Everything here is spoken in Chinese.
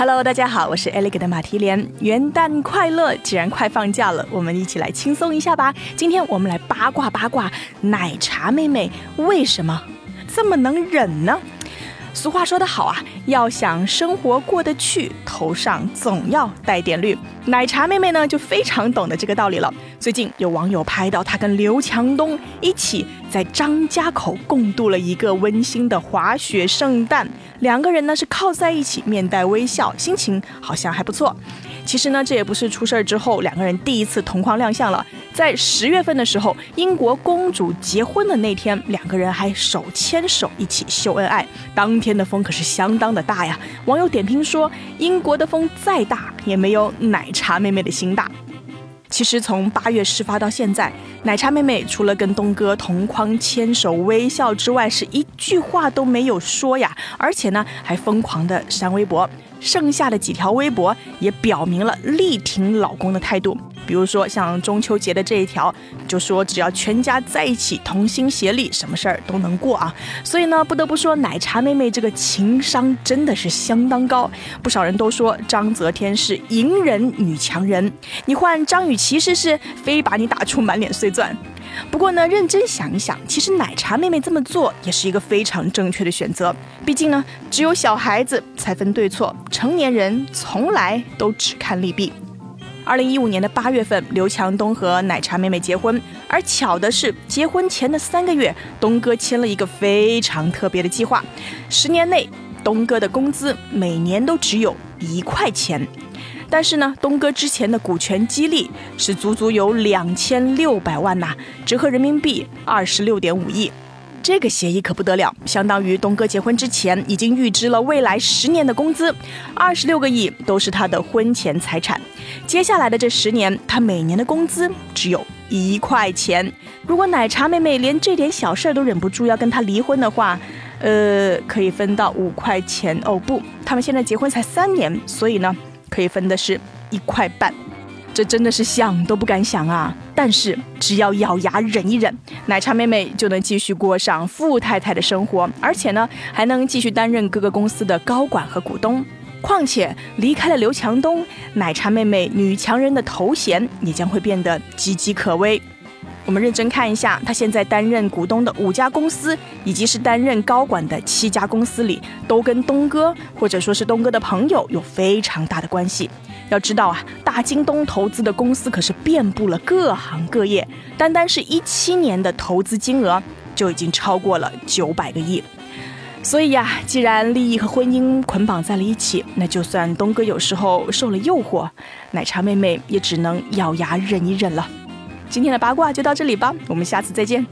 Hello，大家好，我是 Eleg 的马蹄莲，元旦快乐！既然快放假了，我们一起来轻松一下吧。今天我们来八卦八卦，奶茶妹妹为什么这么能忍呢？俗话说得好啊，要想生活过得去，头上总要带点绿。奶茶妹妹呢，就非常懂得这个道理了。最近有网友拍到她跟刘强东一起在张家口共度了一个温馨的滑雪圣诞，两个人呢是靠在一起，面带微笑，心情好像还不错。其实呢，这也不是出事儿之后两个人第一次同框亮相了。在十月份的时候，英国公主结婚的那天，两个人还手牵手一起秀恩爱。当天的风可是相当的大呀！网友点评说：“英国的风再大，也没有奶茶妹妹的心大。”其实从八月事发到现在，奶茶妹妹除了跟东哥同框牵手微笑之外，是一句话都没有说呀！而且呢，还疯狂的删微博。剩下的几条微博也表明了力挺老公的态度，比如说像中秋节的这一条，就说只要全家在一起，同心协力，什么事儿都能过啊。所以呢，不得不说奶茶妹妹这个情商真的是相当高。不少人都说张泽天是隐忍女强人，你换张雨绮试试，非把你打出满脸碎钻。不过呢，认真想一想，其实奶茶妹妹这么做也是一个非常正确的选择。毕竟呢，只有小孩子才分对错，成年人从来都只看利弊。二零一五年的八月份，刘强东和奶茶妹妹结婚，而巧的是，结婚前的三个月，东哥签了一个非常特别的计划，十年内，东哥的工资每年都只有一块钱。但是呢，东哥之前的股权激励是足足有两千六百万呐，折合人民币二十六点五亿。这个协议可不得了，相当于东哥结婚之前已经预支了未来十年的工资，二十六个亿都是他的婚前财产。接下来的这十年，他每年的工资只有一块钱。如果奶茶妹妹连这点小事都忍不住要跟他离婚的话，呃，可以分到五块钱哦。不，他们现在结婚才三年，所以呢。可以分的是一块半，这真的是想都不敢想啊！但是只要咬牙忍一忍，奶茶妹妹就能继续过上富太太的生活，而且呢，还能继续担任各个公司的高管和股东。况且离开了刘强东，奶茶妹妹女强人的头衔也将会变得岌岌可危。我们认真看一下，她现在担任股东的五家公司，以及是担任高管的七家公司里，都跟东哥或者说是东哥的朋友有非常大的关系。要知道啊，大京东投资的公司可是遍布了各行各业，单单是一七年的投资金额就已经超过了九百个亿。所以呀，既然利益和婚姻捆绑在了一起，那就算东哥有时候受了诱惑，奶茶妹妹也只能咬牙忍一忍了。今天的八卦就到这里吧，我们下次再见。